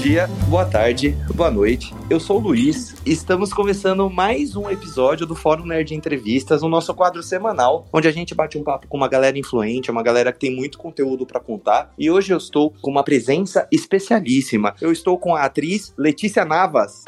dia, boa tarde, boa noite. Eu sou o Luiz estamos começando mais um episódio do Fórum Nerd Entrevistas, o nosso quadro semanal, onde a gente bate um papo com uma galera influente, uma galera que tem muito conteúdo para contar. E hoje eu estou com uma presença especialíssima. Eu estou com a atriz Letícia Navas.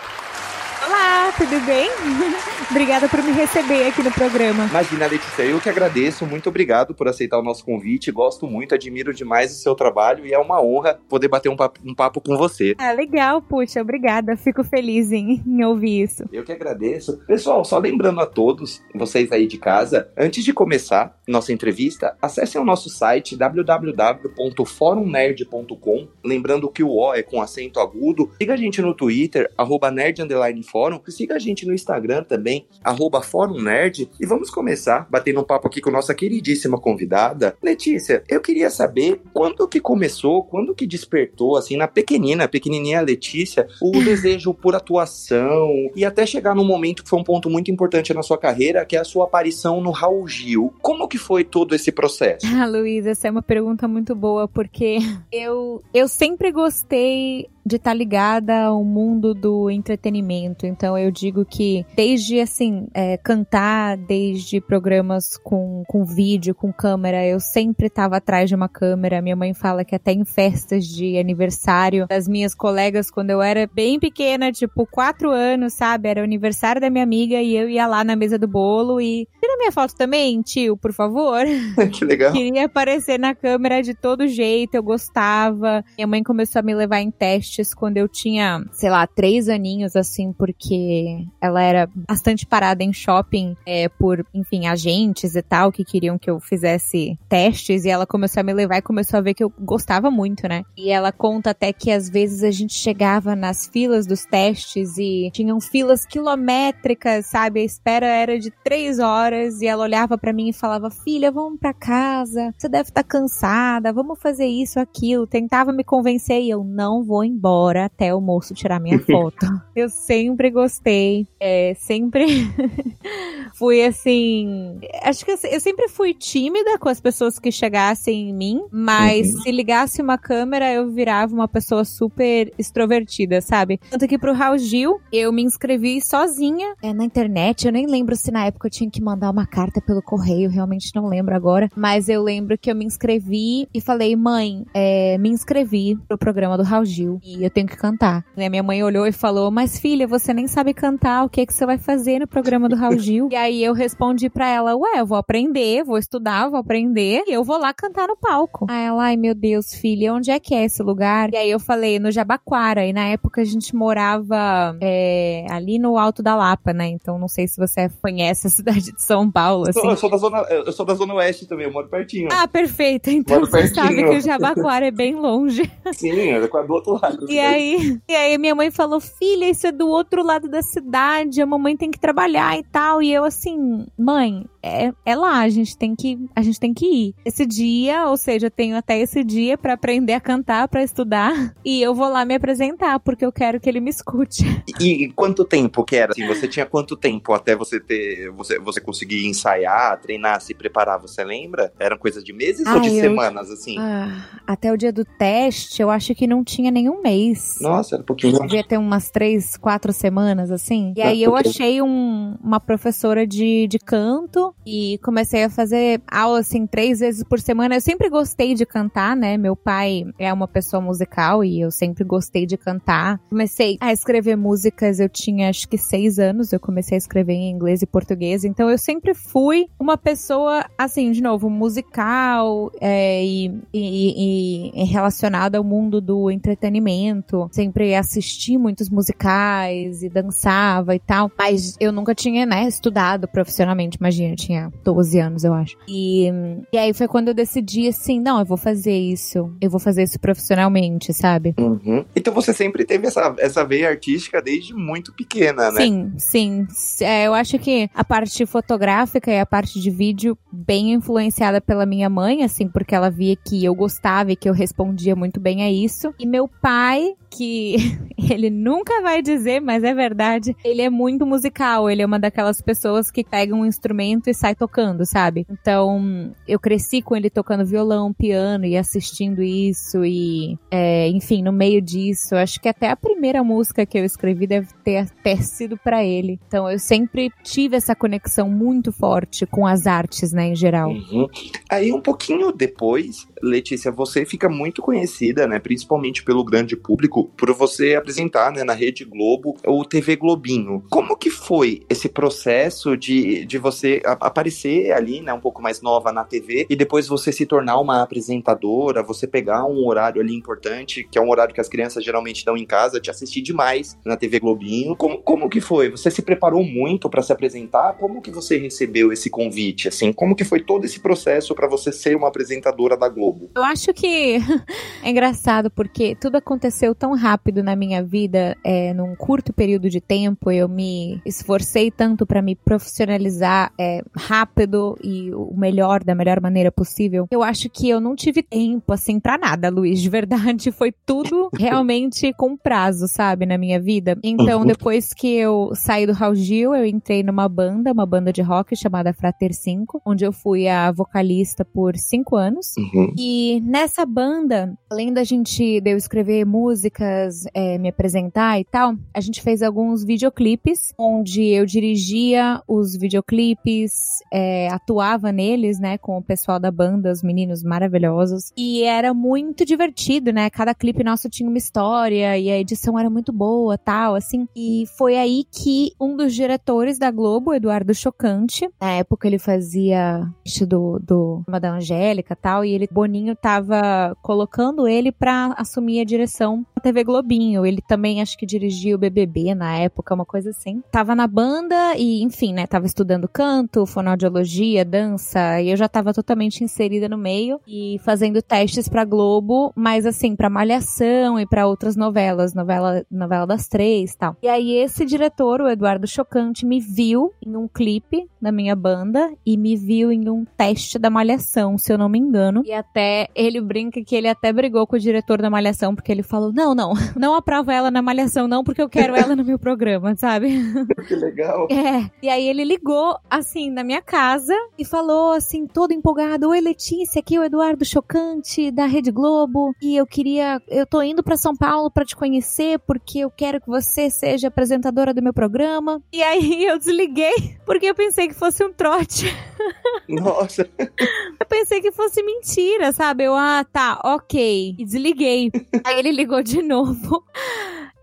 Olá, tudo bem? Obrigada por me receber aqui no programa. Imagina, Letícia, eu que agradeço. Muito obrigado por aceitar o nosso convite. Gosto muito, admiro demais o seu trabalho e é uma honra poder bater um papo, um papo com você. Ah, legal, puxa, obrigada. Fico feliz em, em ouvir isso. Eu que agradeço. Pessoal, só lembrando a todos, vocês aí de casa, antes de começar nossa entrevista, acessem o nosso site www.forumnerd.com. Lembrando que o O é com acento agudo. Siga a gente no Twitter, arroba nerd fórum. Siga a gente no Instagram também, arroba Fórum Nerd, e vamos começar batendo um papo aqui com nossa queridíssima convidada. Letícia, eu queria saber quando que começou, quando que despertou, assim, na pequenina, pequenininha Letícia, o desejo por atuação, e até chegar num momento que foi um ponto muito importante na sua carreira, que é a sua aparição no Raul Gil. Como que foi todo esse processo? Ah, Luiz, essa é uma pergunta muito boa, porque eu, eu sempre gostei de estar tá ligada ao mundo do entretenimento. Então eu digo que desde assim, é, cantar, desde programas com, com vídeo, com câmera, eu sempre estava atrás de uma câmera. Minha mãe fala que até em festas de aniversário das minhas colegas, quando eu era bem pequena, tipo quatro anos, sabe? Era o aniversário da minha amiga e eu ia lá na mesa do bolo e. Tira minha foto também, tio, por favor. que legal. Queria aparecer na câmera de todo jeito, eu gostava. Minha mãe começou a me levar em teste testes quando eu tinha, sei lá, três aninhos, assim, porque ela era bastante parada em shopping é, por, enfim, agentes e tal, que queriam que eu fizesse testes, e ela começou a me levar e começou a ver que eu gostava muito, né? E ela conta até que às vezes a gente chegava nas filas dos testes e tinham filas quilométricas, sabe? A espera era de três horas e ela olhava para mim e falava: Filha, vamos para casa, você deve estar tá cansada, vamos fazer isso, aquilo. Tentava me convencer e eu não vou embora embora até o moço tirar minha foto. eu sempre gostei, é, sempre fui assim. Acho que eu sempre fui tímida com as pessoas que chegassem em mim, mas uhum. se ligasse uma câmera, eu virava uma pessoa super extrovertida, sabe? Tanto que pro Raul Gil, eu me inscrevi sozinha é, na internet. Eu nem lembro se na época eu tinha que mandar uma carta pelo correio, realmente não lembro agora. Mas eu lembro que eu me inscrevi e falei, mãe, é, me inscrevi pro programa do Raul Gil. E eu tenho que cantar. E a minha mãe olhou e falou: Mas filha, você nem sabe cantar, o que é que você vai fazer no programa do Raul Gil? e aí eu respondi para ela: Ué, eu vou aprender, vou estudar, vou aprender e eu vou lá cantar no palco. Aí ela, ai meu Deus, filha, onde é que é esse lugar? E aí eu falei: No Jabaquara. E na época a gente morava é, ali no Alto da Lapa, né? Então não sei se você conhece a cidade de São Paulo. Assim. Eu, sou da zona, eu sou da Zona Oeste também, eu moro pertinho. Ah, perfeito. Então moro você pertinho. sabe que o Jabaquara é bem longe. Sim, é do outro lado. E aí, e aí minha mãe falou: Filha, isso é do outro lado da cidade, a mamãe tem que trabalhar e tal. E eu assim, mãe, é, é lá, a gente tem que a gente tem que ir. Esse dia, ou seja, eu tenho até esse dia para aprender a cantar, para estudar, e eu vou lá me apresentar porque eu quero que ele me escute. E, e quanto tempo que era? Assim, você tinha quanto tempo até você ter você você conseguir ensaiar, treinar, se preparar, você lembra? Eram coisas de meses ah, ou de eu, semanas assim? Ah, até o dia do teste, eu acho que não tinha nenhum mês. Nossa, era um pouquinho. Devia ter umas três, quatro semanas assim. E aí eu achei um, uma professora de, de canto e comecei a fazer aula assim três vezes por semana. Eu sempre gostei de cantar, né? Meu pai é uma pessoa musical e eu sempre gostei de cantar. Comecei a escrever músicas, eu tinha acho que seis anos, eu comecei a escrever em inglês e português, então eu sempre fui uma pessoa, assim, de novo, musical é, e, e, e, relacionada ao mundo do entretenimento. Sempre assisti muitos musicais e dançava e tal, mas eu nunca tinha, né, estudado profissionalmente, imagina, tinha 12 anos, eu acho. E, e aí foi quando eu decidi assim, não, eu vou fazer isso. Eu vou fazer isso profissionalmente, sabe? Uhum. Então você sempre teve essa, essa veia artística desde muito pequena, né? Sim, sim. É, eu acho que a parte fotográfica e a parte de vídeo bem influenciada pela minha mãe, assim, porque ela via que eu gostava e que eu respondia muito bem a isso. E meu pai, que ele nunca vai dizer, mas é verdade, ele é muito musical. Ele é uma daquelas pessoas que pega um instrumento e sai tocando, sabe? Então, eu cresci com ele tocando violão, piano e assistindo isso e, é, enfim, no meio disso, acho que até a primeira música que eu escrevi deve ter até sido para ele. Então, eu sempre tive essa conexão muito forte com as artes, né, em geral. Uhum. Aí, um pouquinho depois, Letícia, você fica muito conhecida, né, principalmente pelo grande público, por você apresentar, né, na Rede Globo o TV Globinho. Como que foi esse processo de, de você aparecer ali, né, um pouco mais nova na TV e depois você se tornar uma apresentadora, você pegar um horário ali importante, que é um horário que as crianças geralmente estão em casa, te assistir demais na TV Globinho. Como, como que foi? Você se preparou muito para se apresentar? Como que você recebeu esse convite, assim? Como que foi todo esse processo para você ser uma apresentadora da Globo? Eu acho que é engraçado porque tudo aconteceu tão rápido na minha vida, é, num curto período de tempo. Eu me esforcei tanto para me profissionalizar é, rápido e o melhor, da melhor maneira possível. Eu acho que eu não tive tempo, assim, para nada, Luiz. De verdade, foi tudo realmente com prazo, sabe, na minha vida. Então, uhum. depois que eu saí do Raul Gil, eu entrei numa banda, uma banda de rock chamada Frater 5, onde eu fui a vocalista por cinco anos. Uhum. E nessa banda, além da gente de eu escrever músicas, é, me apresentar e tal, a gente fez alguns videoclipes onde eu dirigia os videoclipes, é, atuava neles, né, com o pessoal da banda, os meninos maravilhosos. E era muito divertido, né? Cada clipe nosso tinha uma história e a edição era muito boa, tal, assim. E foi aí que um dos diretores da Globo, Eduardo Chocante, na época ele fazia do, do Madame Angélica tal, e ele Boninho tava colocando ele para assumir a direção da TV Globinho. Ele também acho que dirigia o BBB na época, uma coisa assim. Tava na banda e, enfim, né, tava estudando canto, fonoaudiologia, dança, e eu já tava totalmente inserida no meio e fazendo testes para Globo, mas assim, para Malhação e para outras novelas, novela, novela das três, tal. E aí esse diretor, o Eduardo Chocante, me viu em um clipe da minha banda e me viu em um teste da Malhação, se eu não me engano. E até até ele brinca que ele até brigou com o diretor da Malhação, porque ele falou: não, não, não aprova ela na Malhação, não, porque eu quero ela no meu programa, sabe? Que legal. É. E aí ele ligou, assim, na minha casa e falou, assim, todo empolgado: Oi, Letícia, aqui é o Eduardo Chocante, da Rede Globo, e eu queria. Eu tô indo para São Paulo para te conhecer, porque eu quero que você seja apresentadora do meu programa. E aí eu desliguei, porque eu pensei que fosse um trote. Nossa. eu pensei que fosse mentira, sabe? Eu, ah, tá, ok. E desliguei. aí ele ligou de novo.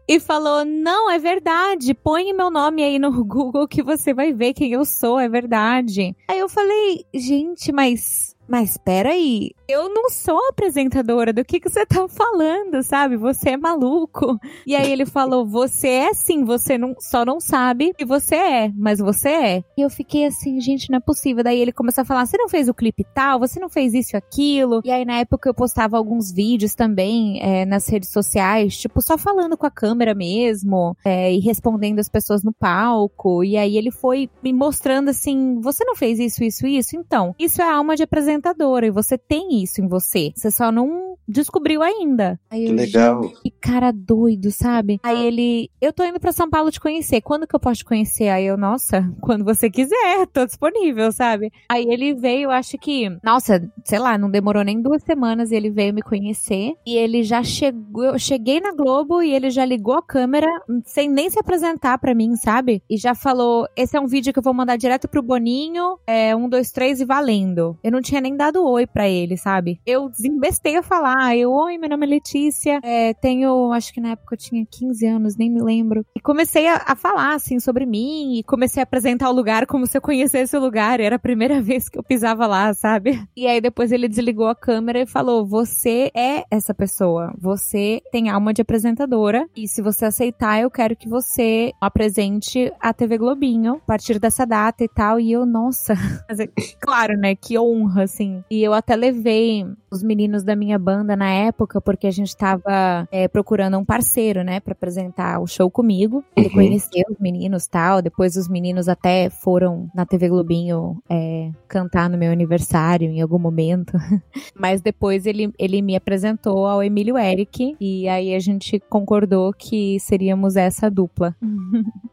E falou: Não, é verdade. Põe meu nome aí no Google que você vai ver quem eu sou, é verdade. Aí eu falei: Gente, mas mas peraí, eu não sou apresentadora, do que, que você tá falando, sabe? Você é maluco. E aí ele falou, você é sim, você não, só não sabe que você é, mas você é. E eu fiquei assim, gente, não é possível. Daí ele começou a falar, você não fez o clipe tal, você não fez isso e aquilo. E aí na época eu postava alguns vídeos também é, nas redes sociais, tipo, só falando com a câmera mesmo, é, e respondendo as pessoas no palco. E aí ele foi me mostrando assim, você não fez isso, isso, isso? Então, isso é alma de apresentadora e você tem isso em você. Você só não descobriu ainda. Aí que eu, legal. Que cara doido, sabe? Aí ele, eu tô indo para São Paulo te conhecer. Quando que eu posso te conhecer? Aí eu, nossa, quando você quiser, tô disponível, sabe? Aí ele veio, acho que, nossa, sei lá, não demorou nem duas semanas e ele veio me conhecer. E ele já chegou, eu cheguei na Globo e ele já ligou a câmera sem nem se apresentar para mim, sabe? E já falou: esse é um vídeo que eu vou mandar direto pro Boninho, é um, dois, três e valendo. Eu não tinha nem dado oi para ele, sabe? Eu desembestei a falar ah, eu, oi, meu nome é Letícia, é, tenho, acho que na época eu tinha 15 anos, nem me lembro. E comecei a, a, falar, assim, sobre mim, e comecei a apresentar o lugar como se eu conhecesse o lugar, era a primeira vez que eu pisava lá, sabe? E aí depois ele desligou a câmera e falou, você é essa pessoa, você tem alma de apresentadora, e se você aceitar, eu quero que você apresente a TV Globinho, a partir dessa data e tal, e eu, nossa, claro, né, que honra, assim. E eu até levei os meninos da minha banda banda na época, porque a gente tava é, procurando um parceiro, né, para apresentar o show comigo. Ele uhum. conheceu os meninos tal. Depois os meninos até foram na TV Globinho é, cantar no meu aniversário em algum momento. Mas depois ele, ele me apresentou ao Emílio Eric e aí a gente concordou que seríamos essa dupla.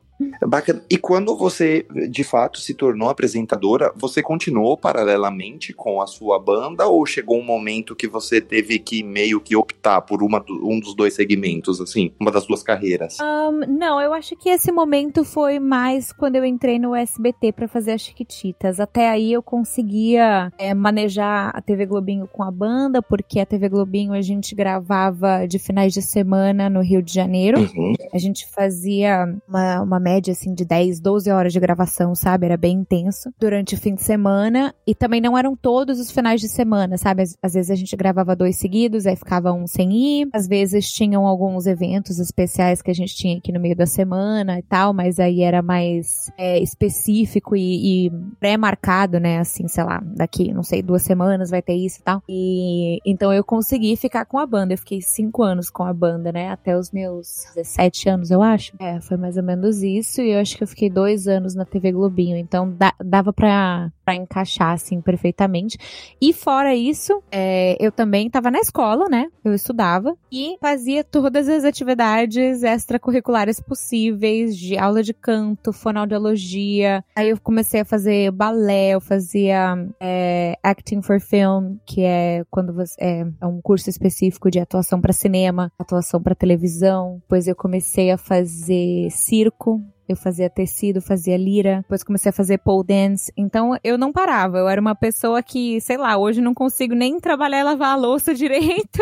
Bacana. E quando você, de fato, se tornou apresentadora, você continuou paralelamente com a sua banda ou chegou um momento que você teve que meio que optar por uma, um dos dois segmentos, assim, uma das duas carreiras? Um, não, eu acho que esse momento foi mais quando eu entrei no SBT para fazer as Chiquititas. Até aí eu conseguia é, manejar a TV Globinho com a banda, porque a TV Globinho a gente gravava de finais de semana no Rio de Janeiro. Uhum. A gente fazia uma, uma média assim de 10, 12 horas de gravação, sabe? Era bem intenso durante o fim de semana e também não eram todos os finais de semana, sabe? Às, às vezes a gente gravava dois seguidos, aí ficava um sem ir. Às vezes tinham alguns eventos especiais que a gente tinha aqui no meio da semana e tal, mas aí era mais é, específico e, e pré-marcado, né? Assim, sei lá, daqui, não sei, duas semanas vai ter isso e tal. E então eu consegui ficar com a banda. Eu fiquei cinco anos com a banda, né? Até os meus 17 anos, eu acho. É, foi mais ou menos isso. E eu acho que eu fiquei dois anos na TV Globinho. Então dava pra, pra encaixar, assim, perfeitamente. E fora isso, é, eu também tava na escola, né? Eu estudava e fazia todas as atividades extracurriculares possíveis, de aula de canto, fonoaudiologia. Aí eu comecei a fazer balé, eu fazia é, acting for film, que é quando você é, é um curso específico de atuação para cinema, atuação para televisão. Depois eu comecei a fazer circo, eu fazia tecido, fazia lira, depois comecei a fazer pole dance. Então eu não parava. Eu era uma pessoa que, sei lá, hoje não consigo nem trabalhar e lavar a louça direito.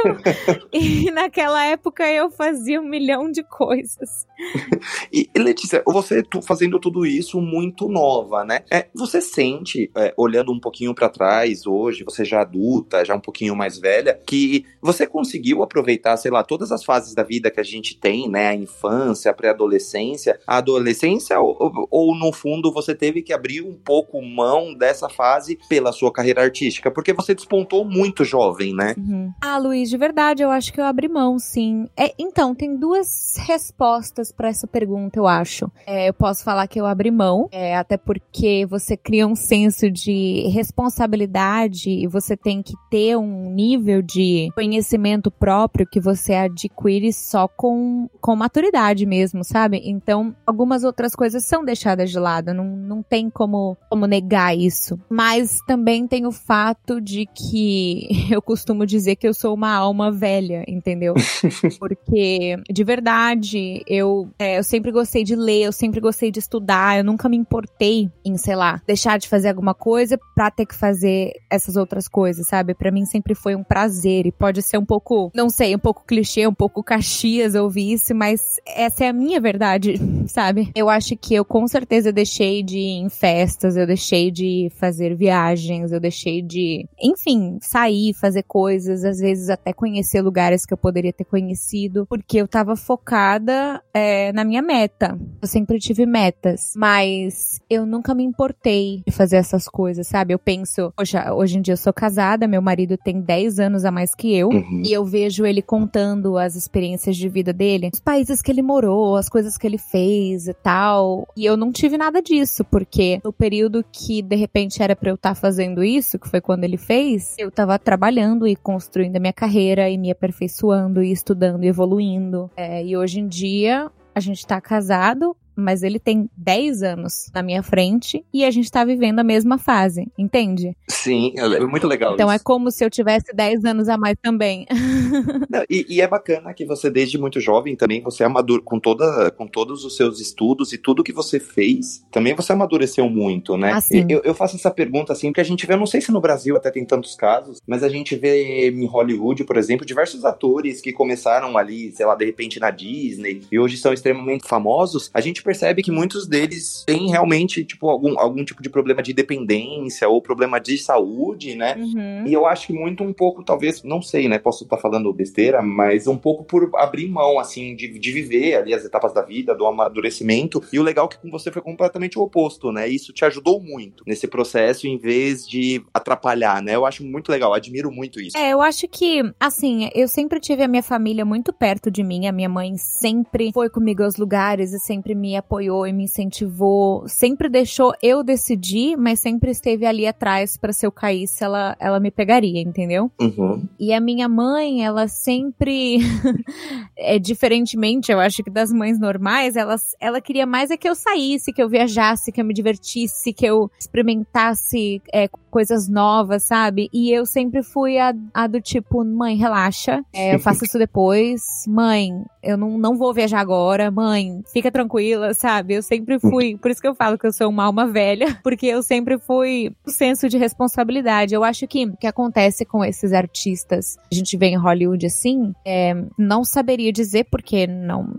e naquela época eu fazia um milhão de coisas. e Letícia, você fazendo tudo isso muito nova, né? É, você sente, é, olhando um pouquinho para trás hoje, você já adulta, já um pouquinho mais velha, que você conseguiu aproveitar, sei lá, todas as fases da vida que a gente tem, né? A infância, a pré-adolescência, a adolescência adolescência ou, ou, no fundo você teve que abrir um pouco mão dessa fase pela sua carreira artística? Porque você despontou muito jovem, né? Uhum. Ah, Luiz, de verdade, eu acho que eu abri mão, sim. É, então, tem duas respostas para essa pergunta, eu acho. É, eu posso falar que eu abri mão, é, até porque você cria um senso de responsabilidade e você tem que ter um nível de conhecimento próprio que você adquire só com, com maturidade mesmo, sabe? Então, algumas outras coisas são deixadas de lado, não, não tem como, como negar isso. Mas também tem o fato de que eu costumo dizer que eu sou uma alma velha, entendeu? Porque, de verdade, eu, é, eu sempre gostei de ler, eu sempre gostei de estudar, eu nunca me importei em, sei lá, deixar de fazer alguma coisa pra ter que fazer essas outras coisas, sabe? Para mim sempre foi um prazer e pode ser um pouco, não sei, um pouco clichê, um pouco caxias ouvir isso, mas essa é a minha verdade, sabe? Eu acho que eu com certeza deixei de ir em festas, eu deixei de fazer viagens, eu deixei de, enfim, sair, fazer coisas, às vezes até conhecer lugares que eu poderia ter conhecido, porque eu tava focada é, na minha meta. Eu sempre tive metas, mas eu nunca me importei de fazer essas coisas, sabe? Eu penso, poxa, hoje em dia eu sou casada, meu marido tem 10 anos a mais que eu, uhum. e eu vejo ele contando as experiências de vida dele, os países que ele morou, as coisas que ele fez tal. E eu não tive nada disso, porque no período que de repente era para eu estar tá fazendo isso, que foi quando ele fez, eu tava trabalhando e construindo a minha carreira e me aperfeiçoando e estudando e evoluindo. É, e hoje em dia a gente tá casado, mas ele tem 10 anos na minha frente e a gente tá vivendo a mesma fase, entende? Sim, é muito legal. Então isso. é como se eu tivesse 10 anos a mais também. Não, e, e, é bacana que você, desde muito jovem, também você amadure com, toda, com todos os seus estudos e tudo que você fez, também você amadureceu muito, né? Assim. Eu, eu faço essa pergunta assim, porque a gente vê, eu não sei se no Brasil até tem tantos casos, mas a gente vê em Hollywood, por exemplo, diversos atores que começaram ali, sei lá, de repente na Disney e hoje são extremamente famosos. A gente percebe que muitos deles têm realmente, tipo, algum, algum tipo de problema de dependência ou problema de saúde, né? Uhum. E eu acho que muito um pouco, talvez, não sei, né? Posso estar falando besteira, mas um pouco por abrir mão, assim, de, de viver ali as etapas da vida, do amadurecimento. E o legal é que com você foi completamente o oposto, né? Isso te ajudou muito nesse processo, em vez de atrapalhar, né? Eu acho muito legal, admiro muito isso. É, eu acho que, assim, eu sempre tive a minha família muito perto de mim. A minha mãe sempre foi comigo aos lugares e sempre me me apoiou e me incentivou, sempre deixou eu decidir, mas sempre esteve ali atrás para se eu caísse, ela, ela me pegaria, entendeu? Uhum. E a minha mãe, ela sempre, é diferentemente, eu acho que das mães normais, ela, ela queria mais é que eu saísse, que eu viajasse, que eu me divertisse, que eu experimentasse é, coisas novas, sabe? E eu sempre fui a, a do tipo, mãe, relaxa, é, eu faço isso depois. Mãe, eu não, não vou viajar agora. Mãe, fica tranquila, sabe? Eu sempre fui, por isso que eu falo que eu sou uma alma velha, porque eu sempre fui um senso de responsabilidade. Eu acho que o que acontece com esses artistas, a gente vê em Hollywood assim, é, não saberia dizer porque não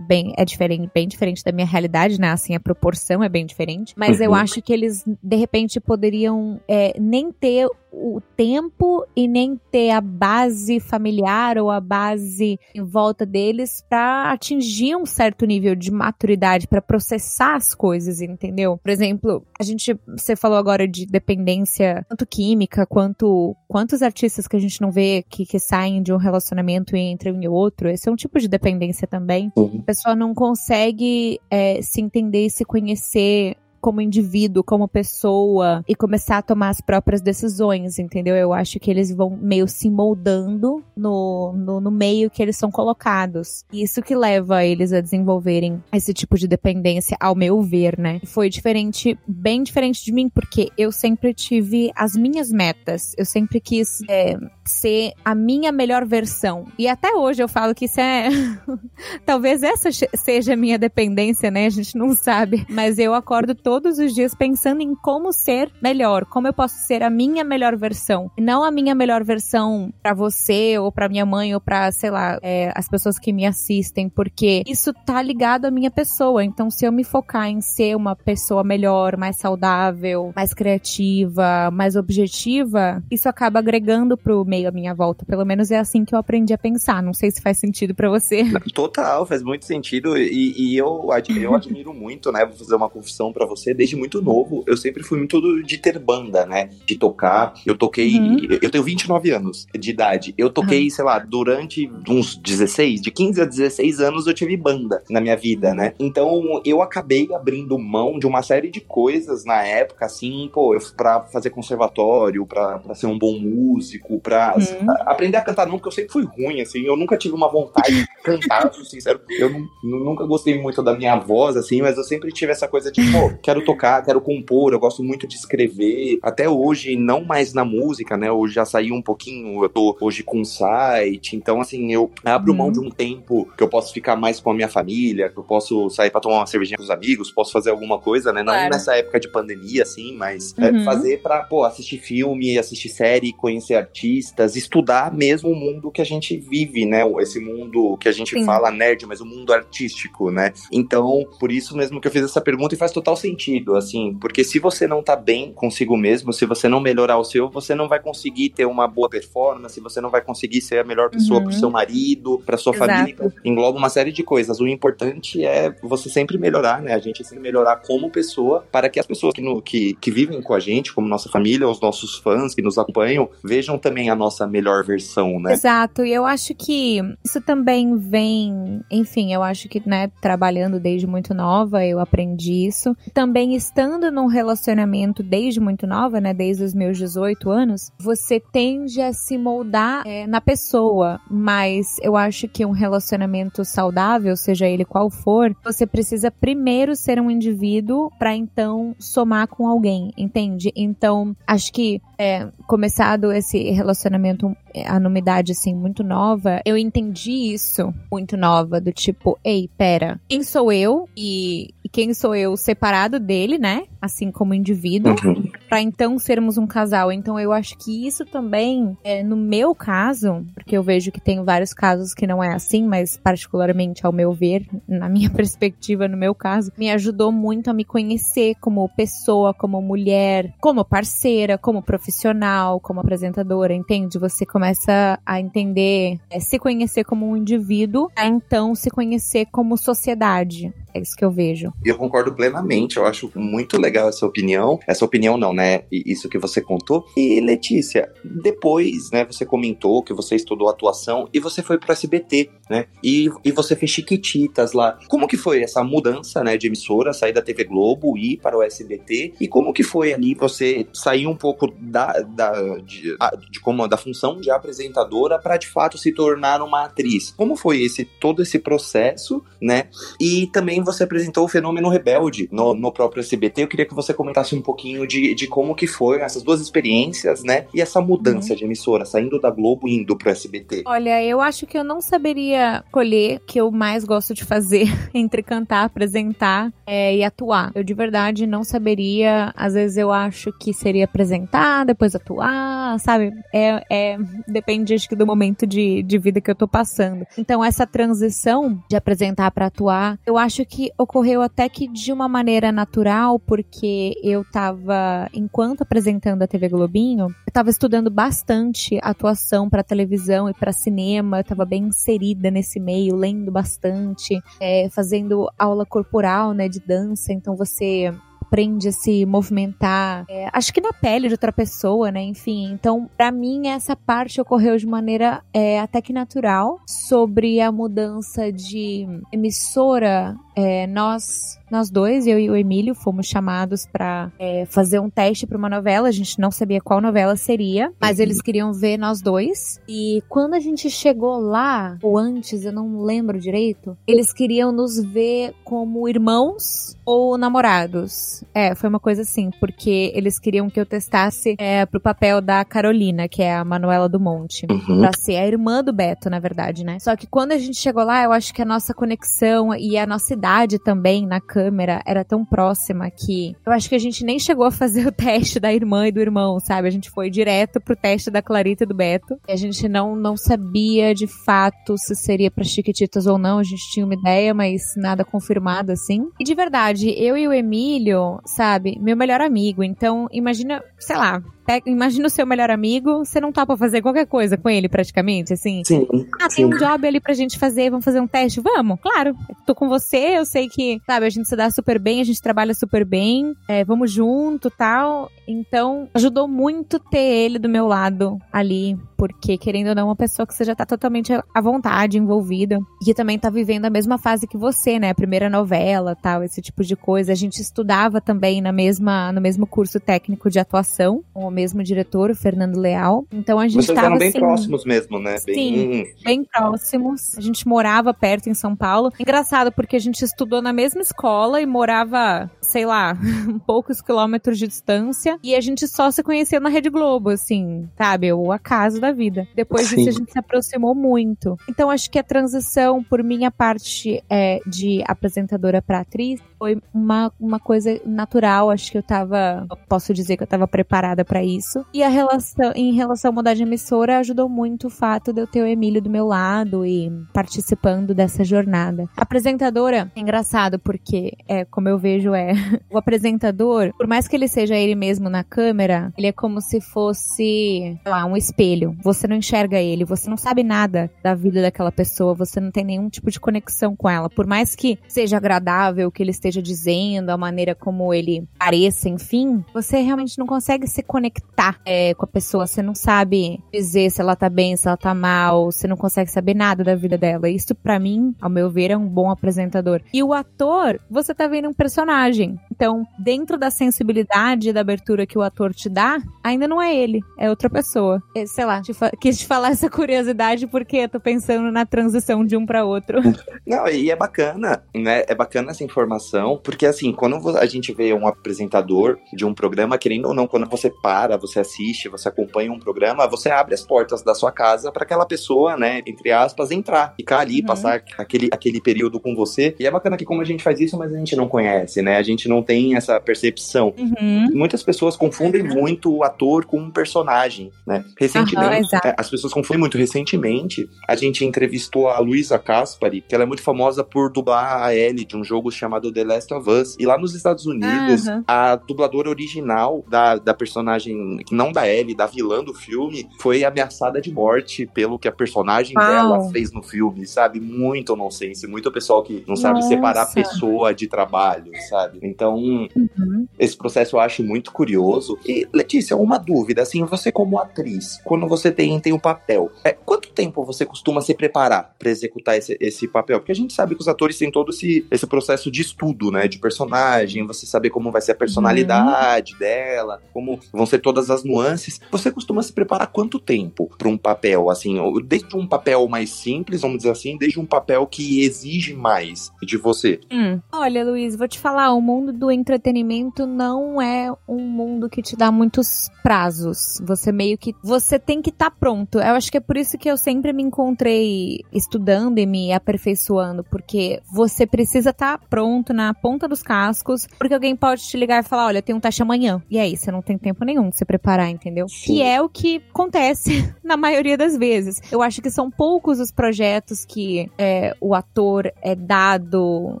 bem é diferente, bem diferente da minha realidade, né? Assim, a proporção é bem diferente. Mas uhum. eu acho que eles, de repente, poderiam é, nem ter o tempo e nem ter a base familiar ou a base em volta deles para atingir um certo nível de maturidade para processar as coisas, entendeu? Por exemplo, a gente você falou agora de dependência tanto química quanto quantos artistas que a gente não vê que, que saem de um relacionamento e entram em outro. Esse é um tipo de dependência também. Uhum. A pessoa não consegue é, se entender e se conhecer como indivíduo, como pessoa e começar a tomar as próprias decisões, entendeu? Eu acho que eles vão meio se moldando no, no, no meio que eles são colocados. Isso que leva eles a desenvolverem esse tipo de dependência, ao meu ver, né? Foi diferente, bem diferente de mim, porque eu sempre tive as minhas metas. Eu sempre quis é, ser a minha melhor versão. E até hoje eu falo que isso é. Talvez essa seja a minha dependência, né? A gente não sabe. Mas eu acordo todo todos os dias pensando em como ser melhor, como eu posso ser a minha melhor versão. Não a minha melhor versão para você, ou para minha mãe, ou pra, sei lá, é, as pessoas que me assistem, porque isso tá ligado à minha pessoa. Então, se eu me focar em ser uma pessoa melhor, mais saudável, mais criativa, mais objetiva, isso acaba agregando pro meio à minha volta. Pelo menos é assim que eu aprendi a pensar. Não sei se faz sentido para você. Total, faz muito sentido. E, e eu, eu admiro muito, né? Vou fazer uma confissão para você você, desde muito novo, eu sempre fui muito de ter banda, né? De tocar. Eu toquei. Uhum. Eu tenho 29 anos de idade. Eu toquei, uhum. sei lá, durante uns 16, de 15 a 16 anos eu tive banda na minha vida, né? Então eu acabei abrindo mão de uma série de coisas na época, assim, pô, eu, pra fazer conservatório, pra, pra ser um bom músico, pra uhum. aprender a cantar, não, porque eu sempre fui ruim, assim, eu nunca tive uma vontade de cantar, sincero. Eu nunca gostei muito da minha voz, assim, mas eu sempre tive essa coisa de, pô, quero tocar, quero compor, eu gosto muito de escrever. Até hoje, não mais na música, né? Eu já saí um pouquinho, eu tô hoje com um site. Então, assim, eu abro uhum. mão de um tempo que eu posso ficar mais com a minha família, que eu posso sair para tomar uma cervejinha com os amigos, posso fazer alguma coisa, né? Não claro. nessa época de pandemia, assim, mas é, uhum. é fazer pra, pô, assistir filme, assistir série, conhecer artistas, estudar mesmo o mundo que a gente vive, né? Esse mundo que a gente Sim. fala nerd, mas o mundo artístico, né? Então, por isso mesmo que eu fiz essa pergunta e faz total sentido sentido, assim, porque se você não tá bem consigo mesmo, se você não melhorar o seu, você não vai conseguir ter uma boa performance, você não vai conseguir ser a melhor pessoa uhum. pro seu marido, pra sua Exato. família, engloba uma série de coisas. O importante é você sempre melhorar, né? A gente sempre melhorar como pessoa, para que as pessoas que, no, que, que vivem com a gente, como nossa família, os nossos fãs que nos acompanham, vejam também a nossa melhor versão, né? Exato, e eu acho que isso também vem, enfim, eu acho que, né, trabalhando desde muito nova, eu aprendi isso. Também também estando num relacionamento desde muito nova, né, desde os meus 18 anos, você tende a se moldar é, na pessoa, mas eu acho que um relacionamento saudável, seja ele qual for, você precisa primeiro ser um indivíduo para então somar com alguém, entende? Então, acho que é, começado esse relacionamento é, a numa idade assim muito nova, eu entendi isso muito nova, do tipo, ei, pera, quem sou eu e quem sou eu separado dele, né? Assim como indivíduo, uhum. para então sermos um casal. Então eu acho que isso também, é, no meu caso, porque eu vejo que tem vários casos que não é assim, mas particularmente ao meu ver, na minha perspectiva, no meu caso, me ajudou muito a me conhecer como pessoa, como mulher, como parceira, como profissional, como apresentadora, entende? Você começa a entender, é, se conhecer como um indivíduo, a então se conhecer como sociedade. É isso que eu vejo. Eu concordo plenamente, eu acho muito legal essa opinião. Essa opinião não, né? Isso que você contou. E Letícia, depois, né, você comentou que você estudou atuação e você foi para SBT, né? E, e você fez Chiquititas lá. Como que foi essa mudança, né, de emissora, sair da TV Globo e ir para o SBT? E como que foi ali você sair um pouco da, da de, de como da função de apresentadora para de fato se tornar uma atriz? Como foi esse todo esse processo, né? E também você apresentou o fenômeno rebelde no, no próprio SBT. Eu queria que você comentasse um pouquinho de, de como que foi essas duas experiências, né? E essa mudança uhum. de emissora, saindo da Globo e indo pro SBT. Olha, eu acho que eu não saberia colher que eu mais gosto de fazer entre cantar, apresentar é, e atuar. Eu de verdade não saberia. Às vezes eu acho que seria apresentar, depois atuar, sabe? É, é depende acho que do momento de, de vida que eu tô passando. Então essa transição de apresentar para atuar, eu acho que ocorreu até que de uma maneira natural, porque eu tava enquanto apresentando a TV Globinho, eu tava estudando bastante atuação para televisão e para cinema, eu tava bem inserida nesse meio, lendo bastante, é, fazendo aula corporal, né, de dança, então você aprende a se movimentar, é, acho que na pele de outra pessoa, né? Enfim, então, para mim, essa parte ocorreu de maneira é, até que natural sobre a mudança de emissora. É, nós nós dois, eu e o Emílio, fomos chamados para é, fazer um teste para uma novela. A gente não sabia qual novela seria, mas uhum. eles queriam ver nós dois. E quando a gente chegou lá, ou antes, eu não lembro direito, eles queriam nos ver como irmãos ou namorados. É, foi uma coisa assim, porque eles queriam que eu testasse é, pro papel da Carolina, que é a Manuela do Monte. Uhum. Pra ser a irmã do Beto, na verdade, né? Só que quando a gente chegou lá, eu acho que a nossa conexão e a nossa idade também na câmera era tão próxima que eu acho que a gente nem chegou a fazer o teste da irmã e do irmão, sabe? A gente foi direto pro teste da Clarita e do Beto. E a gente não, não sabia de fato se seria para Chiquititas ou não. A gente tinha uma ideia, mas nada confirmado assim. E de verdade, eu e o Emílio, sabe, meu melhor amigo. Então, imagina, sei lá, imagina o seu melhor amigo, você não topa fazer qualquer coisa com ele praticamente, assim. Sim. Ah, tem um job ali pra gente fazer, vamos fazer um teste? Vamos, claro. Tô com você, eu sei que, sabe, a gente se dá super bem, a gente trabalha super bem, é, vamos junto tal. Então, ajudou muito ter ele do meu lado ali, porque querendo ou não, uma pessoa que você já tá totalmente à vontade, envolvida, e que também tá vivendo a mesma fase que você, né? A primeira novela, tal, esse tipo de coisa. A gente estudava também na mesma, no mesmo curso técnico de atuação, com o mesmo diretor, o Fernando Leal. Então a gente Vocês tava eram bem assim, próximos mesmo, né? Bem... Sim, bem próximos. A gente morava perto em São Paulo. Engraçado, porque a gente estudou na mesma escola e morava sei lá, poucos quilômetros de distância. E a gente só se conheceu na Rede Globo, assim, sabe? O acaso da vida. Depois Sim. disso, a gente se aproximou muito. Então, acho que a transição, por minha parte, é, de apresentadora para atriz, foi uma, uma coisa natural. Acho que eu tava, posso dizer que eu tava preparada para isso. E a relação, em relação a mudar de emissora, ajudou muito o fato de eu ter o Emílio do meu lado e participando dessa jornada. Apresentadora, é engraçado, porque, é, como eu vejo, é o apresentador, por mais que ele seja ele mesmo na câmera, ele é como se fosse, sei lá, um espelho. Você não enxerga ele, você não sabe nada da vida daquela pessoa, você não tem nenhum tipo de conexão com ela. Por mais que seja agradável que ele esteja dizendo, a maneira como ele pareça, enfim, você realmente não consegue se conectar é, com a pessoa. Você não sabe dizer se ela tá bem, se ela tá mal, você não consegue saber nada da vida dela. Isso, para mim, ao meu ver, é um bom apresentador. E o ator, você tá vendo um personagem. Então, dentro da sensibilidade da abertura que o ator te dá, ainda não é ele, é outra pessoa. É, sei lá, te quis te falar essa curiosidade porque eu tô pensando na transição de um para outro. Não, e é bacana, né? É bacana essa informação, porque assim, quando a gente vê um apresentador de um programa, querendo ou não, quando você para, você assiste, você acompanha um programa, você abre as portas da sua casa para aquela pessoa, né, entre aspas, entrar, ficar ali, uhum. passar aquele, aquele período com você. E é bacana que como a gente faz isso, mas a gente não conhece, né? A gente gente não tem essa percepção. Uhum. Muitas pessoas confundem muito o ator com um personagem, né? Recentemente, uhum, as pessoas confundem muito. Recentemente, a gente entrevistou a Luisa Caspari, que ela é muito famosa por dublar a Ellie de um jogo chamado The Last of Us. E lá nos Estados Unidos, uhum. a dubladora original da, da personagem, não da Ellie, da vilã do filme, foi ameaçada de morte pelo que a personagem Uau. dela fez no filme, sabe? Muito nonsense, muito pessoal que não sabe Nossa. separar pessoa de trabalho, sabe? Então, uhum. esse processo eu acho muito curioso. E, Letícia, uma dúvida, assim, você como atriz, quando você tem, tem um papel, é, quanto tempo você costuma se preparar para executar esse, esse papel? Porque a gente sabe que os atores têm todo esse, esse processo de estudo, né, de personagem, você saber como vai ser a personalidade uhum. dela, como vão ser todas as nuances. Você costuma se preparar quanto tempo para um papel, assim, desde um papel mais simples, vamos dizer assim, desde um papel que exige mais de você? Hum. Olha, Luiz, vou te falar, o mundo do entretenimento não é um mundo que te dá muitos prazos. Você meio que você tem que estar tá pronto. Eu acho que é por isso que eu sempre me encontrei estudando e me aperfeiçoando, porque você precisa estar tá pronto na ponta dos cascos, porque alguém pode te ligar e falar, olha, tem um teste amanhã. E aí, você não tem tempo nenhum de se preparar, entendeu? Sim. Que é o que acontece na maioria das vezes. Eu acho que são poucos os projetos que é, o ator é dado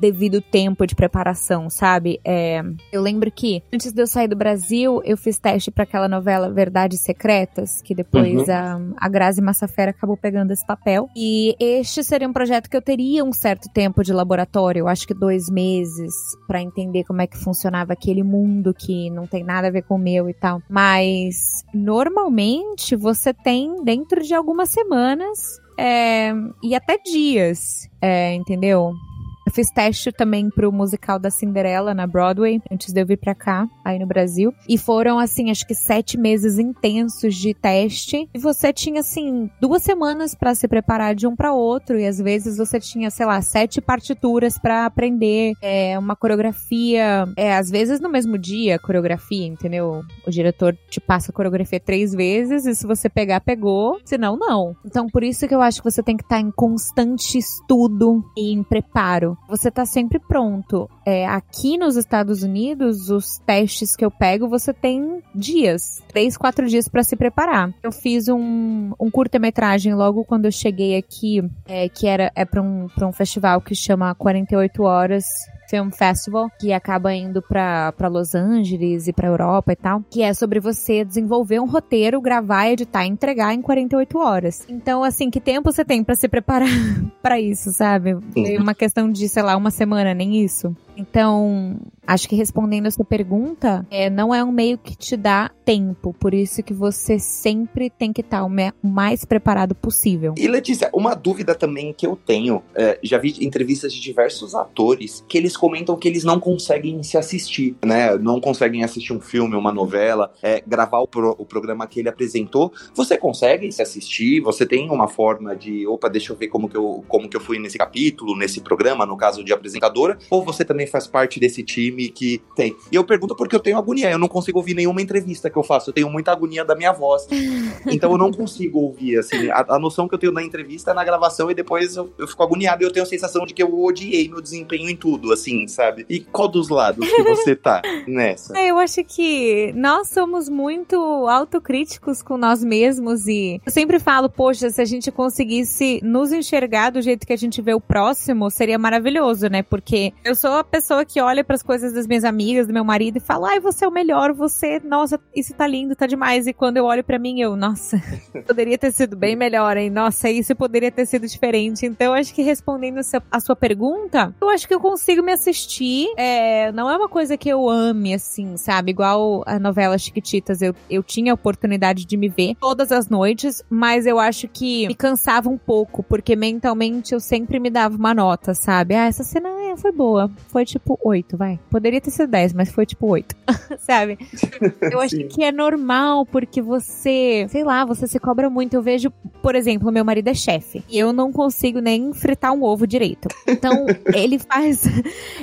devido tempo de preparação, sabe? É, eu lembro que antes de eu sair do Brasil, eu fiz teste para aquela novela Verdades Secretas, que depois uhum. a, a Grazi Massafera acabou pegando esse papel. E este seria um projeto que eu teria um certo tempo de laboratório, eu acho que dois meses, para entender como é que funcionava aquele mundo que não tem nada a ver com o meu e tal. Mas normalmente você tem dentro de algumas semanas é, e até dias, é, entendeu? Eu fiz teste também pro musical da Cinderela na Broadway, antes de eu vir pra cá, aí no Brasil. E foram, assim, acho que sete meses intensos de teste. E você tinha, assim, duas semanas para se preparar de um para outro. E às vezes você tinha, sei lá, sete partituras para aprender. É, uma coreografia. É, às vezes no mesmo dia, coreografia, entendeu? O diretor te passa a coreografia três vezes. E se você pegar, pegou. Se não, não. Então, por isso que eu acho que você tem que estar tá em constante estudo e em preparo você tá sempre pronto. É, aqui nos Estados Unidos, os testes que eu pego, você tem dias, três, quatro dias para se preparar. Eu fiz um, um curta-metragem logo quando eu cheguei aqui, é, que era é para um, um festival que chama 48 Horas Film Festival, que acaba indo para Los Angeles e para Europa e tal, que é sobre você desenvolver um roteiro, gravar, editar e entregar em 48 horas. Então, assim, que tempo você tem para se preparar para isso, sabe? Uma questão de, sei lá, uma semana, nem isso. Então, acho que respondendo a sua pergunta, é, não é um meio que te dá tempo, por isso que você sempre tem que estar o mais preparado possível. E Letícia, uma dúvida também que eu tenho, é, já vi entrevistas de diversos atores que eles comentam que eles não conseguem se assistir, né? Não conseguem assistir um filme, uma novela, é, gravar o, pro, o programa que ele apresentou. Você consegue se assistir? Você tem uma forma de, opa, deixa eu ver como que eu, como que eu fui nesse capítulo, nesse programa, no caso de apresentadora? Ou você também também faz parte desse time que tem. E eu pergunto porque eu tenho agonia, eu não consigo ouvir nenhuma entrevista que eu faço, eu tenho muita agonia da minha voz. Então eu não consigo ouvir, assim, a, a noção que eu tenho na entrevista é na gravação e depois eu, eu fico agoniado e eu tenho a sensação de que eu odiei meu desempenho em tudo, assim, sabe? E qual dos lados que você tá nessa? É, eu acho que nós somos muito autocríticos com nós mesmos e eu sempre falo, poxa, se a gente conseguisse nos enxergar do jeito que a gente vê o próximo, seria maravilhoso, né? Porque eu sou a pessoa que olha para as coisas das minhas amigas, do meu marido e fala: "Ai, você é o melhor, você, nossa, isso tá lindo, tá demais". E quando eu olho para mim, eu, nossa, poderia ter sido bem melhor, hein? Nossa, isso poderia ter sido diferente. Então, acho que respondendo a sua pergunta, eu acho que eu consigo me assistir. É, não é uma coisa que eu ame, assim, sabe? Igual a novela Chiquititas, eu, eu tinha a oportunidade de me ver todas as noites, mas eu acho que me cansava um pouco, porque mentalmente eu sempre me dava uma nota, sabe? Ah, essa cena é, foi boa, foi tipo 8, vai. Poderia ter sido 10, mas foi tipo 8. Sabe? Eu acho que é normal, porque você, sei lá, você se cobra muito. Eu vejo, por exemplo, meu marido é chefe. E eu não consigo nem fritar um ovo direito. Então, ele faz.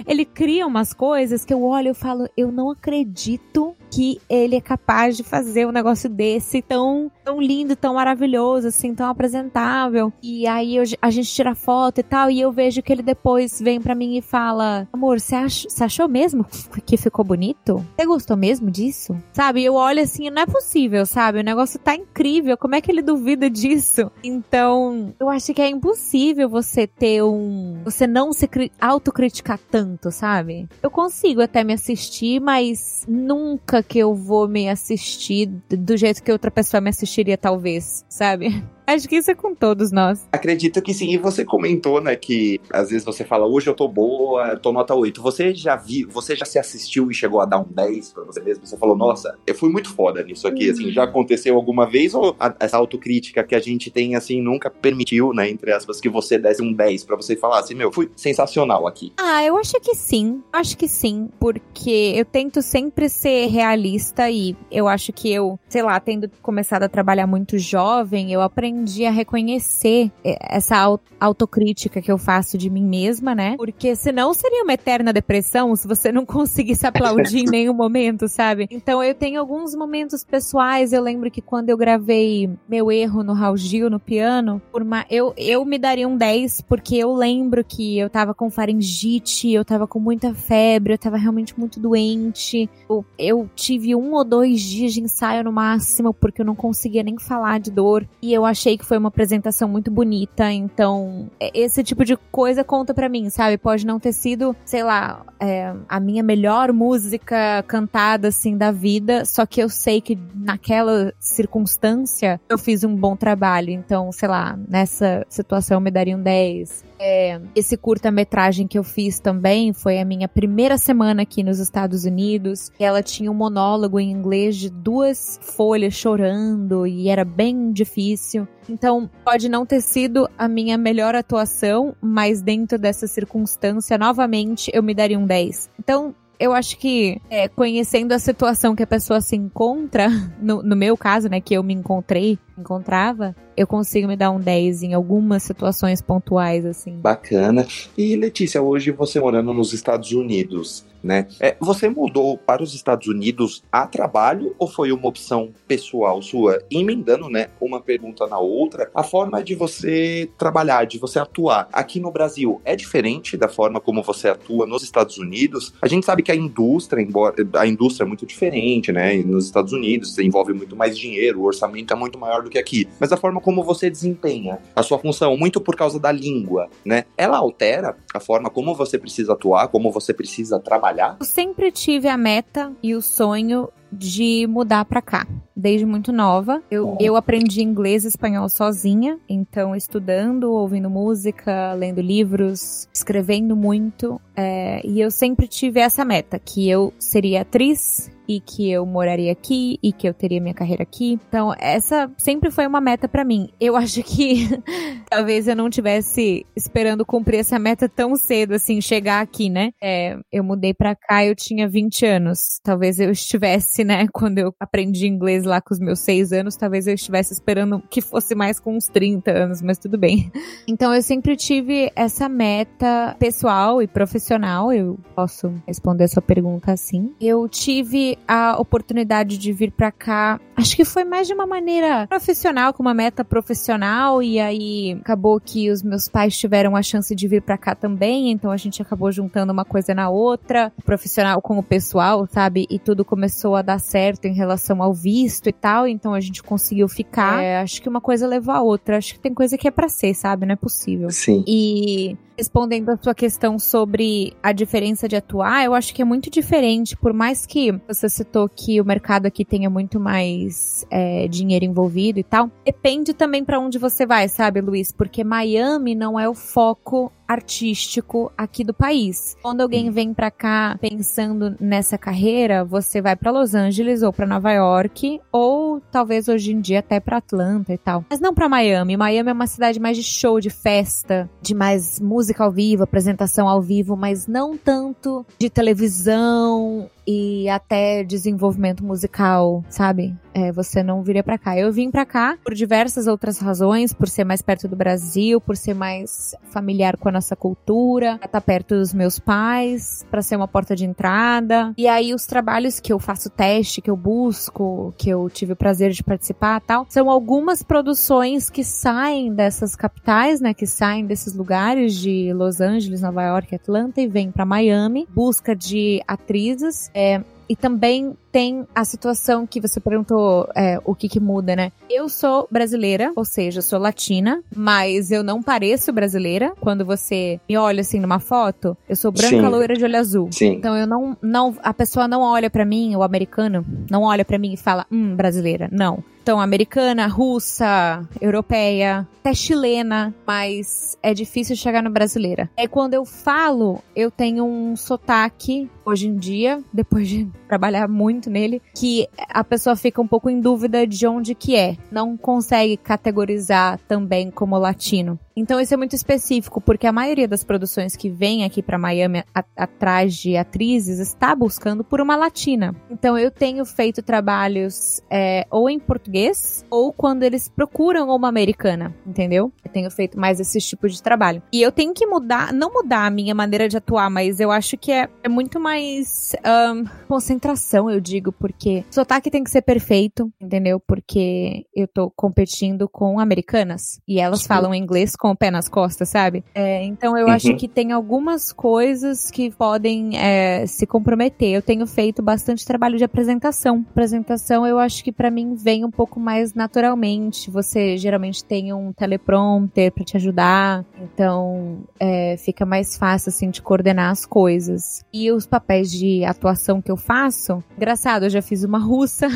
Ele cria umas coisas que eu olho e falo, eu não acredito que ele é capaz de fazer um negócio desse tão, tão lindo, tão maravilhoso, assim, tão apresentável. E aí eu, a gente tira foto e tal, e eu vejo que ele depois vem para mim e fala: Amor, você ach, achou mesmo que ficou bonito? Você gostou mesmo disso? Sabe? Eu olho assim, não é possível, sabe? O negócio tá incrível, como é que ele duvida disso? Então, eu acho que é impossível você ter um. Você não se autocriticar tanto, sabe? Eu consigo até me assistir, mas nunca que eu vou me assistir do jeito que outra pessoa me assistiria, talvez, sabe? Acho que isso é com todos nós. Acredito que sim. E você comentou, né, que às vezes você fala, hoje eu tô boa, tô nota 8. Você já viu, você já se assistiu e chegou a dar um 10 pra você mesmo? Você falou, nossa, eu fui muito foda nisso aqui, assim, já aconteceu alguma vez? Ou a, essa autocrítica que a gente tem, assim, nunca permitiu, né, entre aspas, que você desse um 10 pra você falar assim, meu, fui sensacional aqui? Ah, eu acho que sim. Acho que sim, porque eu tento sempre ser realista e eu acho que eu, sei lá, tendo começado a trabalhar muito jovem, eu aprendi a reconhecer é, essa autocrítica que eu faço de mim mesma, né? Porque senão seria uma eterna depressão se você não conseguisse aplaudir em nenhum momento, sabe? Então eu tenho alguns momentos pessoais, eu lembro que quando eu gravei meu erro no Raul Gil, no piano, uma, eu, eu me daria um 10, porque eu lembro que eu tava com faringite, eu tava com muita febre, eu tava realmente muito doente. Eu, eu tive um ou dois dias de ensaio no máximo, porque eu não conseguia nem falar de dor. E eu achei que foi uma apresentação muito bonita, então é, esse tipo de coisa conta para mim, sabe? Pode não ter sido, sei lá, é, a minha melhor música cantada, assim, da vida, só que eu sei que naquela circunstância eu fiz um bom trabalho, então, sei lá, nessa situação eu me daria um 10. É, esse curta-metragem que eu fiz também foi a minha primeira semana aqui nos Estados Unidos. Ela tinha um monólogo em inglês de duas folhas chorando e era bem difícil. Então, pode não ter sido a minha melhor atuação, mas dentro dessa circunstância, novamente, eu me daria um 10. Então, eu acho que é, conhecendo a situação que a pessoa se encontra, no, no meu caso, né, que eu me encontrei, encontrava, eu consigo me dar um 10 em algumas situações pontuais, assim. Bacana. E Letícia, hoje você morando nos Estados Unidos, né? É, você mudou para os Estados Unidos a trabalho ou foi uma opção pessoal sua? emendando, né, uma pergunta na outra, a forma de você trabalhar, de você atuar aqui no Brasil é diferente da forma como você atua nos Estados Unidos? A gente sabe que a indústria, embora a indústria é muito diferente, né? Nos Estados Unidos envolve muito mais dinheiro, o orçamento é muito maior do que aqui. Mas a forma como você desempenha a sua função, muito por causa da língua, né? Ela altera a forma como você precisa atuar, como você precisa trabalhar? Eu sempre tive a meta e o sonho de mudar para cá. Desde muito nova. Eu, eu aprendi inglês e espanhol sozinha. Então, estudando, ouvindo música, lendo livros, escrevendo muito. É, e eu sempre tive essa meta, que eu seria atriz e que eu moraria aqui e que eu teria minha carreira aqui. Então, essa sempre foi uma meta para mim. Eu acho que talvez eu não tivesse esperando cumprir essa meta tão cedo, assim, chegar aqui, né? É, eu mudei para cá, eu tinha 20 anos. Talvez eu estivesse, né, quando eu aprendi inglês lá com os meus 6 anos, talvez eu estivesse esperando que fosse mais com uns 30 anos, mas tudo bem. Então, eu sempre tive essa meta pessoal e profissional. Eu posso responder a sua pergunta assim. Eu tive a oportunidade de vir para cá, acho que foi mais de uma maneira profissional, com uma meta profissional, e aí acabou que os meus pais tiveram a chance de vir para cá também, então a gente acabou juntando uma coisa na outra, o profissional com o pessoal, sabe? E tudo começou a dar certo em relação ao visto e tal, então a gente conseguiu ficar. É, acho que uma coisa levou a outra, acho que tem coisa que é pra ser, sabe? Não é possível. Sim. E respondendo a sua questão sobre a diferença de atuar, eu acho que é muito diferente, por mais que você citou que o mercado aqui tenha muito mais é, dinheiro envolvido e tal. Depende também para onde você vai, sabe, Luiz? Porque Miami não é o foco artístico aqui do país. Quando alguém vem para cá pensando nessa carreira, você vai para Los Angeles ou para Nova York ou talvez hoje em dia até para Atlanta e tal. Mas não para Miami. Miami é uma cidade mais de show, de festa, de mais música ao vivo, apresentação ao vivo, mas não tanto de televisão e até desenvolvimento musical, sabe? É, você não viria para cá. Eu vim para cá por diversas outras razões, por ser mais perto do Brasil, por ser mais familiar com a nossa cultura, estar tá perto dos meus pais, para ser uma porta de entrada. E aí os trabalhos que eu faço teste, que eu busco, que eu tive o prazer de participar, tal, são algumas produções que saem dessas capitais, né, que saem desses lugares de Los Angeles, Nova York, Atlanta e vêm para Miami, busca de atrizes é, e também tem a situação que você perguntou é, o que, que muda, né? Eu sou brasileira, ou seja, sou latina, mas eu não pareço brasileira. Quando você me olha assim numa foto, eu sou branca, Sim. loira de olho azul. Sim. Então eu não, não, a pessoa não olha para mim, o americano, não olha para mim e fala, hum, brasileira. Não. Então, americana, russa, europeia, até chilena, mas é difícil chegar no brasileira. É quando eu falo, eu tenho um sotaque hoje em dia, depois de trabalhar muito nele, que a pessoa fica um pouco em dúvida de onde que é. Não consegue categorizar também como latino. Então isso é muito específico, porque a maioria das produções que vem aqui para Miami atrás de atrizes está buscando por uma latina. Então eu tenho feito trabalhos é, ou em português ou quando eles procuram uma americana, entendeu? Eu tenho feito mais esse tipo de trabalho. E eu tenho que mudar, não mudar a minha maneira de atuar, mas eu acho que é, é muito mais um, concentração, eu digo, porque o sotaque tem que ser perfeito, entendeu? Porque eu tô competindo com americanas e elas Sim. falam inglês com o pé nas costas, sabe? É, então eu uhum. acho que tem algumas coisas que podem é, se comprometer. Eu tenho feito bastante trabalho de apresentação. Apresentação eu acho que para mim vem um pouco mais naturalmente. Você geralmente tem um teleprompter para te ajudar, então é, fica mais fácil assim de coordenar as coisas. E os papéis de atuação que eu faço, engraçado, eu já fiz uma russa,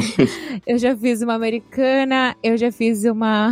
eu já fiz uma americana, eu já fiz uma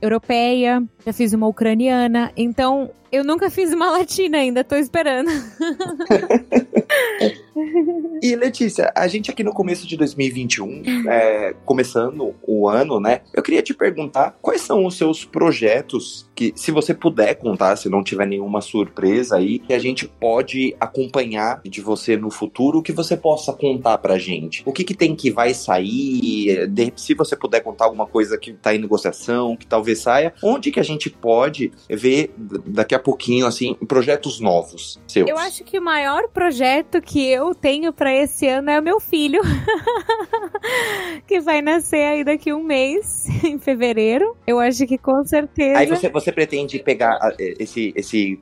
europeia, já fiz uma ucraniana, então eu nunca fiz uma latina ainda, tô esperando. e Letícia, a gente aqui no começo de 2021, é, começando o ano, né? Eu queria te perguntar quais são os seus projetos que, se você puder contar, se não tiver nenhuma surpresa aí, que a gente pode acompanhar de você no futuro, que você possa contar pra gente. O que que tem que vai sair? De, se você puder contar alguma coisa que tá em negociação, que talvez saia, onde que a gente pode ver daqui a pouquinho, assim, projetos novos seus? Eu acho que o maior projeto que eu tenho para esse ano é o meu filho, que vai nascer aí daqui um mês, em fevereiro. Eu acho que com certeza. Aí você, você pretende pegar esse, esse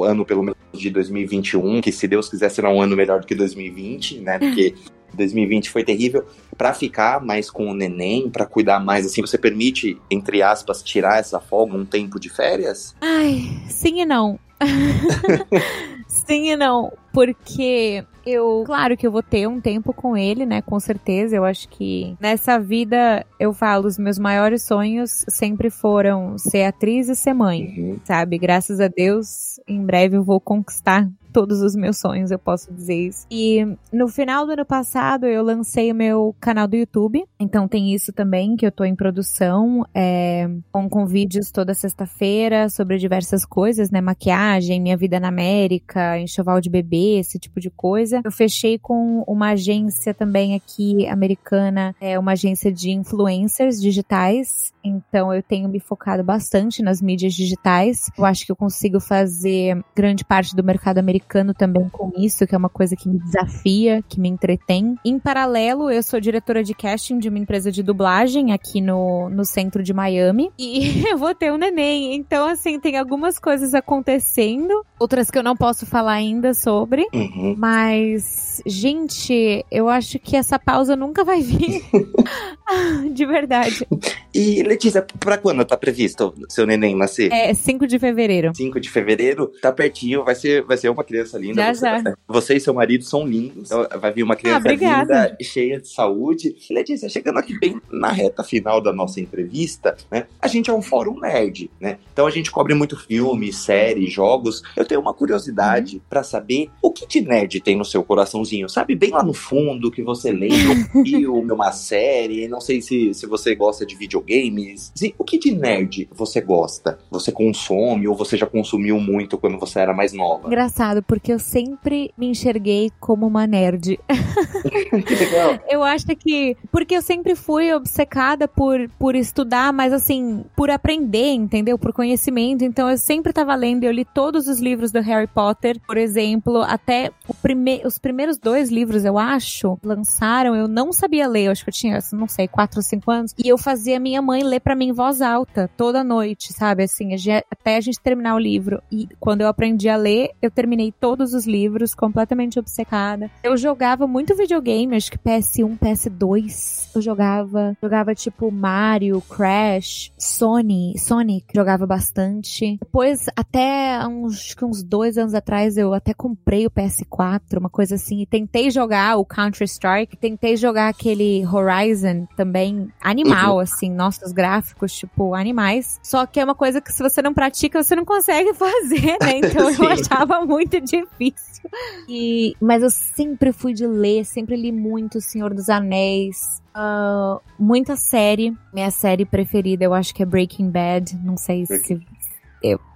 ano, pelo menos de 2021, que se Deus quiser será um ano melhor do que 2020, né? Porque 2020 foi terrível, para ficar mais com o neném, para cuidar mais assim, você permite, entre aspas, tirar essa folga, um tempo de férias? Ai, sim e não. sim e não, porque eu, claro que eu vou ter um tempo com ele, né? Com certeza. Eu acho que nessa vida, eu falo, os meus maiores sonhos sempre foram ser atriz e ser mãe, uhum. sabe? Graças a Deus, em breve eu vou conquistar todos os meus sonhos, eu posso dizer isso. E no final do ano passado eu lancei o meu canal do YouTube, então tem isso também que eu tô em produção, é, com, com vídeos toda sexta-feira sobre diversas coisas, né? Maquiagem, minha vida na América, enxoval de bebê, esse tipo de coisa. Eu fechei com uma agência também aqui americana, é uma agência de influencers digitais, então eu tenho me focado bastante nas mídias digitais. Eu acho que eu consigo fazer grande parte do mercado americano americano também com isso, que é uma coisa que me desafia, que me entretém. Em paralelo, eu sou diretora de casting de uma empresa de dublagem aqui no, no centro de Miami. E eu vou ter um neném. Então, assim, tem algumas coisas acontecendo, outras que eu não posso falar ainda sobre. Uhum. Mas, gente, eu acho que essa pausa nunca vai vir. de verdade. E, Letícia, pra quando tá previsto seu neném nascer? É 5 de fevereiro. 5 de fevereiro, tá pertinho, vai ser, vai ser uma criança linda. Já, você, já. Você e seu marido são lindos. Então vai vir uma criança ah, linda, cheia de saúde. Letícia, chegando aqui bem na reta final da nossa entrevista, né? A gente é um fórum nerd, né? Então a gente cobre muito filme, série, jogos. Eu tenho uma curiosidade uhum. para saber o que de nerd tem no seu coraçãozinho, sabe? Bem lá no fundo, que você lembra um filme, uma série. Não sei se, se você gosta de videogames. O que de nerd você gosta? Você consome ou você já consumiu muito quando você era mais nova? Engraçado porque eu sempre me enxerguei como uma nerd. que legal. Eu acho que. Porque eu sempre fui obcecada por, por estudar, mas assim, por aprender, entendeu? Por conhecimento. Então eu sempre tava lendo, eu li todos os livros do Harry Potter, por exemplo, até prime os primeiros dois livros, eu acho, lançaram, eu não sabia ler, eu acho que eu tinha, não sei, quatro ou cinco anos, e eu fazia minha mãe ler para mim em voz alta toda noite, sabe? Assim, até a gente terminar o livro. E quando eu aprendi a ler, eu terminei todos os livros, completamente obcecada. Eu jogava muito videogame, acho que PS1, PS2. Eu jogava, jogava tipo Mario, Crash, Sony, Sonic, jogava bastante. Depois, até uns, uns dois anos atrás, eu até comprei o PS4, uma coisa assim, e tentei jogar o Counter-Strike, tentei jogar aquele Horizon também, animal, uhum. assim, nossos gráficos, tipo, animais. Só que é uma coisa que se você não pratica, você não consegue fazer, né? Então eu achava muito difícil. E, mas eu sempre fui de ler, sempre li muito Senhor dos Anéis, Uh, muita série. Minha série preferida eu acho que é Breaking Bad. Não sei Breaking. se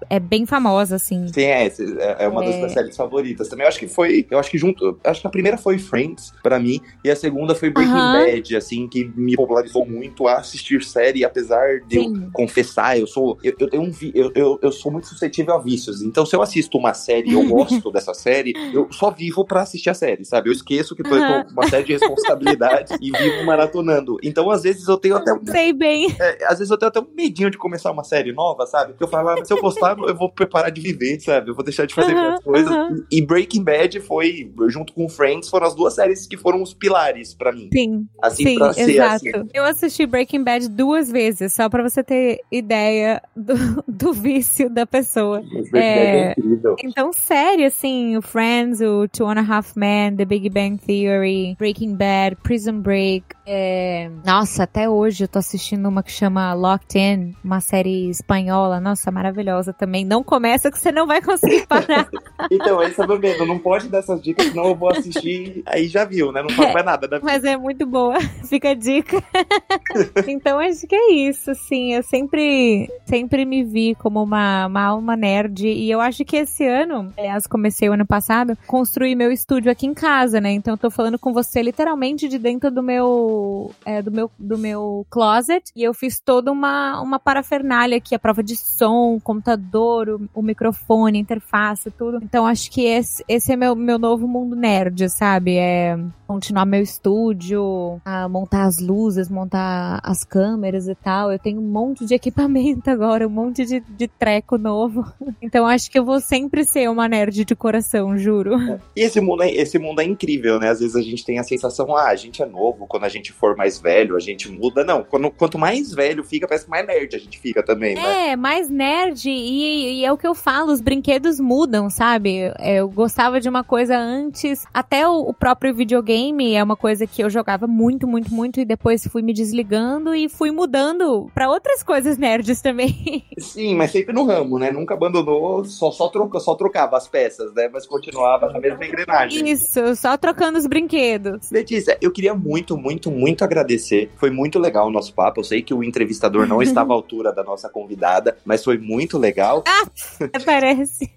é bem famosa, assim. Sim, é, é, é uma é... das minhas séries favoritas. Também eu acho que foi, eu acho que junto, acho que a primeira foi Friends, para mim, e a segunda foi Breaking. Bad, assim, que me popularizou muito a assistir série, apesar de Sim. eu confessar, eu sou, eu, eu tenho um, eu, eu, eu, sou muito suscetível a vícios, então se eu assisto uma série e eu gosto dessa série, eu só vivo para assistir a série, sabe? Eu esqueço que tô com uma série de responsabilidade e vivo maratonando. Então, às vezes, eu tenho até um... Sei bem. É, às vezes eu tenho até um medinho de começar uma série nova, sabe? Que eu falo, ah, se eu gostar, eu vou preparar de viver, sabe? Eu vou deixar de fazer uh -huh, coisas. Uh -huh. E Breaking Bad foi, junto com Friends, foram as duas séries que foram os pilares para mim. Sim. Assim, sim, pra ser exato. assim. Eu assisti Breaking Bad duas vezes, só para você ter ideia do, do vício da pessoa. É... é incrível. Então, sério, assim, o Friends, o Two and a Half Men, The Big Bang Theory, Breaking Bad, Prison Break. É... Nossa, até hoje eu tô assistindo uma que chama Locked In, uma série espanhola. Nossa, maravilhosa também. Não começa que você não vai conseguir parar. então, esse é o meu medo. Não pode dar essas dicas, senão eu vou assistir. Aí já viu, né? Não faz mais nada. Né? Mas é muito boa. Fica a dica. então, acho que é isso, assim. Eu sempre, sempre me vi como uma, uma alma nerd. E eu acho que esse ano, aliás, comecei o ano passado, construí meu estúdio aqui em casa, né? Então, eu tô falando com você literalmente de dentro do meu, é, do meu, do meu closet. E eu fiz toda uma, uma parafernália aqui, a prova de som, computador, o, o microfone, a interface, tudo. Então acho que esse, esse é meu, meu novo mundo nerd, sabe? É continuar meu estúdio, montar as luzes, montar as câmeras e tal. Eu tenho um monte de equipamento agora, um monte de, de treco novo. Então acho que eu vou sempre ser uma nerd de coração, juro. E esse mundo é, esse mundo é incrível, né? Às vezes a gente tem a sensação, ah, a gente é novo, quando a gente for mais velho, a gente muda. Não, quando, quanto mais velho fica, parece que mais nerd a gente fica também, né? É, mais nerd e, e é o que eu falo, os brinquedos mudam, sabe? Eu gostava de uma coisa antes, até o, o próprio videogame é uma coisa que eu jogava muito, muito, muito e depois fui me desligando e fui mudando para outras coisas nerds também. Sim, mas sempre no ramo, né? Nunca abandonou, só, só, troca, só trocava as peças, né? Mas continuava na mesma engrenagem. Isso, só trocando os brinquedos. Letícia, eu queria muito, muito, muito agradecer. Foi muito legal o nosso papo. Eu sei que o entrevistador não estava à altura da nossa convidada, mas foi muito legal. Ah, parece.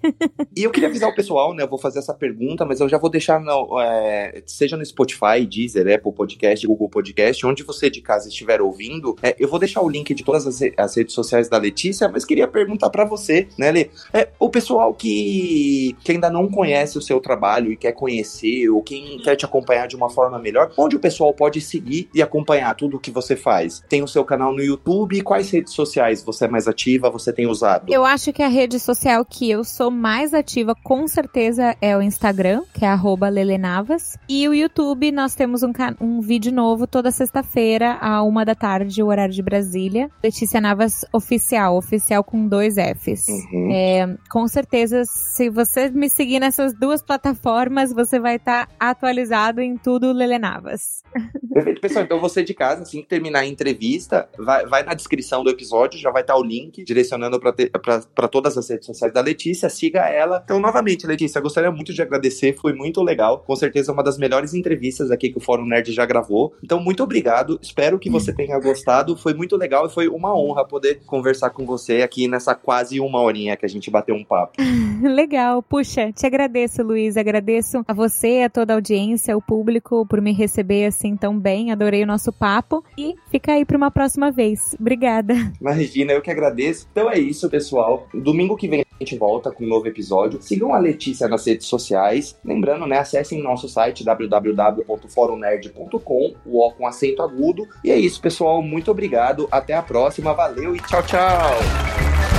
e eu queria avisar o pessoal, né? Eu vou fazer essa pergunta, mas eu já vou deixar, no, é, seja no Spotify, Deezer, Apple Podcast, Google Podcast, onde você de casa estiver ouvindo, é, eu vou deixar o link de todas as, as redes sociais da Letícia, mas queria perguntar para você, né, Lê? É, o pessoal que, que ainda não conhece o seu trabalho e quer conhecer, ou quem quer te acompanhar de uma forma melhor, onde o pessoal pode seguir e acompanhar tudo o que você faz? Tem o seu canal no YouTube, quais redes sociais você é mais ativa, você tem usado? Eu acho que a rede social que eu sou mais ativa, com certeza, é o Instagram, que é @lelenavas, e o YouTube nós temos um, um vídeo novo toda sexta-feira, à uma da tarde, o horário de Brasília. Letícia Navas Oficial, oficial com dois Fs. Uhum. É, com certeza, se você me seguir nessas duas plataformas, você vai estar tá atualizado em tudo Lele Navas. Perfeito, pessoal. Então você de casa, assim que terminar a entrevista, vai, vai na descrição do episódio, já vai estar tá o link direcionando para todas as redes sociais da Letícia. Siga ela. Então, novamente, Letícia, gostaria muito de agradecer. Foi muito legal. Com certeza, uma das melhores entrevistas aqui que o Fórum Nerd já gravou. Então, muito obrigado. Espero que você tenha gostado. Foi muito legal e foi uma honra poder conversar com você aqui nessa quase uma horinha que a gente bateu um papo. legal. Puxa, te agradeço, Luiz. Agradeço a você, a toda a audiência, o público por me receber assim tão bem. Adorei o nosso papo e fica aí para uma próxima vez. Obrigada. Imagina, eu que agradeço. Então é isso, pessoal. Domingo que vem A gente volta com um novo episódio. Sigam a Letícia nas redes sociais. Lembrando, né, acessem nosso site www.forumnerd.com, o O com acento agudo. E é isso, pessoal. Muito obrigado. Até a próxima. Valeu e tchau, tchau.